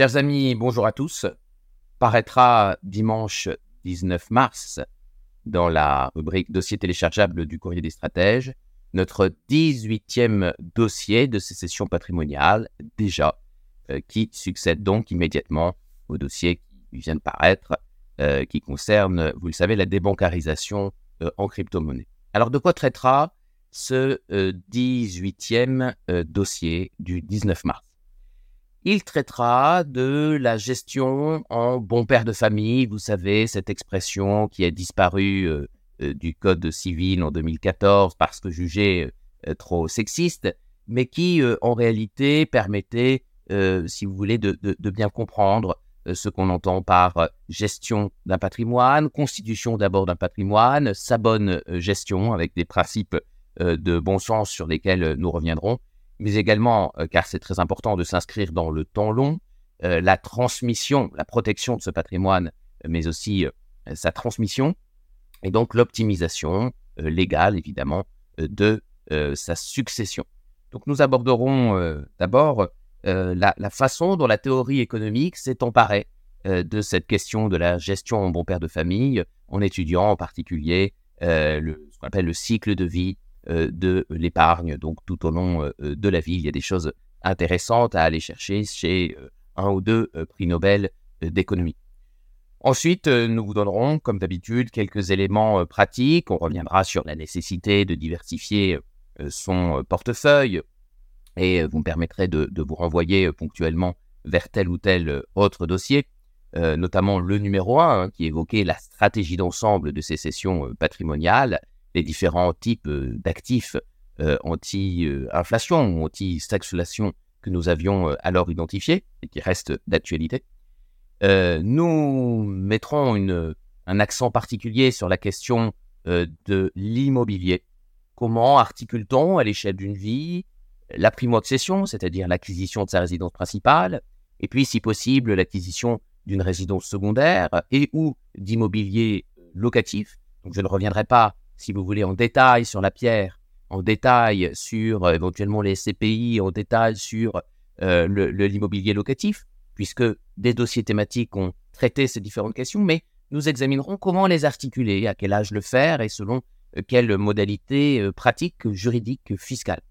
Chers amis, bonjour à tous. Paraîtra dimanche 19 mars dans la rubrique dossier téléchargeable du courrier des stratèges notre 18e dossier de sécession patrimoniale déjà euh, qui succède donc immédiatement au dossier qui vient de paraître euh, qui concerne, vous le savez, la débancarisation euh, en crypto-monnaie. Alors de quoi traitera ce 18e dossier du 19 mars? Il traitera de la gestion en bon père de famille, vous savez, cette expression qui a disparu euh, euh, du Code civil en 2014 parce que jugée euh, trop sexiste, mais qui en réalité permettait, si vous voulez, de, de bien comprendre ce qu'on entend par gestion d'un patrimoine, constitution d'abord d'un patrimoine, sa bonne gestion avec des principes de bon sens sur lesquels nous reviendrons, mais également, euh, car c'est très important de s'inscrire dans le temps long, euh, la transmission, la protection de ce patrimoine, mais aussi euh, sa transmission, et donc l'optimisation légale, évidemment, de sa succession. Donc nous aborderons d'abord la, façon dont la théorie économique s'est emparée de cette question de la gestion en bon père de famille, en étudiant en particulier ce qu'on appelle le cycle de vie de l'épargne. Donc tout au long euh, de la vie, il y a des choses intéressantes à aller chercher chez euh, un ou deux prix Nobel d'économie. Ensuite, nous vous donnerons, comme d'habitude, quelques éléments pratiques. On reviendra sur la nécessité de diversifier son portefeuille et vous me permettrez de, vous renvoyer ponctuellement vers tel ou tel autre dossier, notamment le numéro 1 hein, qui évoquait la stratégie d'ensemble de ces sessions patrimoniales les différents types euh, d'actifs euh, anti-inflation ou anti-stagflation que nous avions euh, alors identifiés et qui restent d'actualité. nous mettrons un accent particulier sur la question de l'immobilier. Comment articule-t-on à l'échelle d'une vie la primo-accession, c'est-à-dire l'acquisition de sa résidence principale, et puis, si possible, l'acquisition d'une résidence secondaire et ou d'immobilier locatif. Donc, je ne reviendrai pas si vous voulez, en détail sur la pierre, en détail sur euh, éventuellement les CPI, en détail sur euh, l'immobilier locatif, puisque des dossiers thématiques ont traité ces différentes questions, mais nous examinerons comment les articuler, à quel âge le faire et selon euh, quelles modalités pratiques, juridiques, fiscales.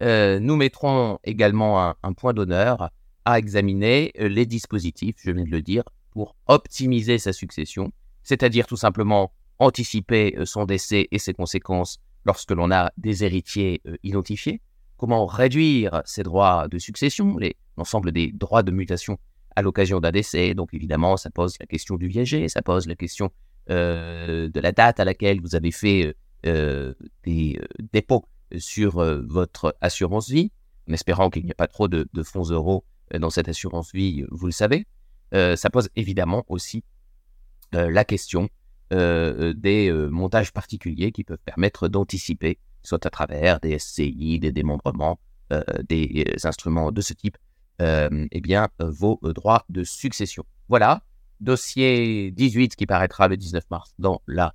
nous mettrons également un point d'honneur à examiner les dispositifs, je viens de le dire, pour optimiser sa succession, c'est-à-dire tout simplement anticiper euh, son décès et ses conséquences lorsque l'on a des héritiers euh, identifiés, comment réduire ses droits de succession, l'ensemble des droits de mutation à l'occasion d'un décès? Donc évidemment, ça pose la question du viager, ça pose la question euh, de la date à laquelle vous avez fait des dépôts sur votre assurance vie, en espérant qu'il n'y a pas trop de, fonds euros dans cette assurance vie, vous le savez. ça pose évidemment aussi la question des euh, montages particuliers qui peuvent permettre d'anticiper, soit à travers des SCI, des démembrements, euh, des instruments de ce type, eh bien, vos droits de succession. Voilà, dossier 18 qui paraîtra le 19 mars dans la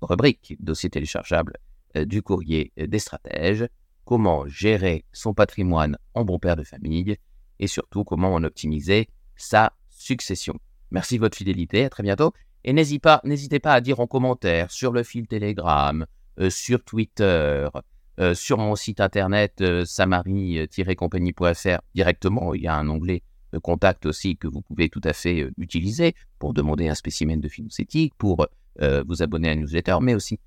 rubrique dossier téléchargeable du courrier des stratèges, comment gérer son patrimoine en bon père de famille et surtout comment en optimiser sa succession. Merci de votre fidélité, à très bientôt. Et n'hésitez pas, à dire en commentaire sur le fil Telegram, euh, sur Twitter, euh, sur mon site internet euh, samari-compagnie.fr directement. Il y a un onglet de contact aussi que vous pouvez tout à fait utiliser pour demander un spécimen de éthique, pour vous abonner à une newsletter, mais aussi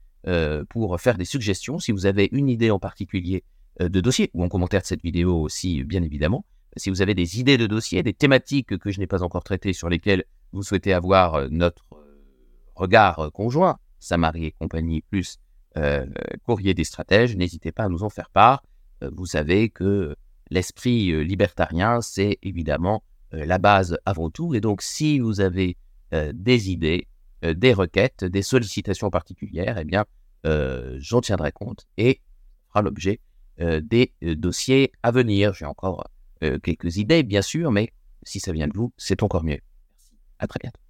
pour faire des suggestions. Si vous avez une idée en particulier de dossier, ou en commentaire de cette vidéo aussi, bien évidemment, si vous avez des idées de dossiers, des thématiques que je n'ai pas encore traitées sur lesquelles vous souhaitez avoir notre regard euh, conjoint, Samari et compagnie, plus euh, courrier des stratèges, n'hésitez pas à nous en faire part. Euh, vous savez que l'esprit libertarien, c'est évidemment la base avant tout. Et donc, si vous avez des idées, des requêtes, des sollicitations particulières, eh bien, j'en tiendrai compte et fera l'objet des dossiers à venir. J'ai encore quelques idées, bien sûr, mais si ça vient de vous, c'est encore mieux. À très bientôt.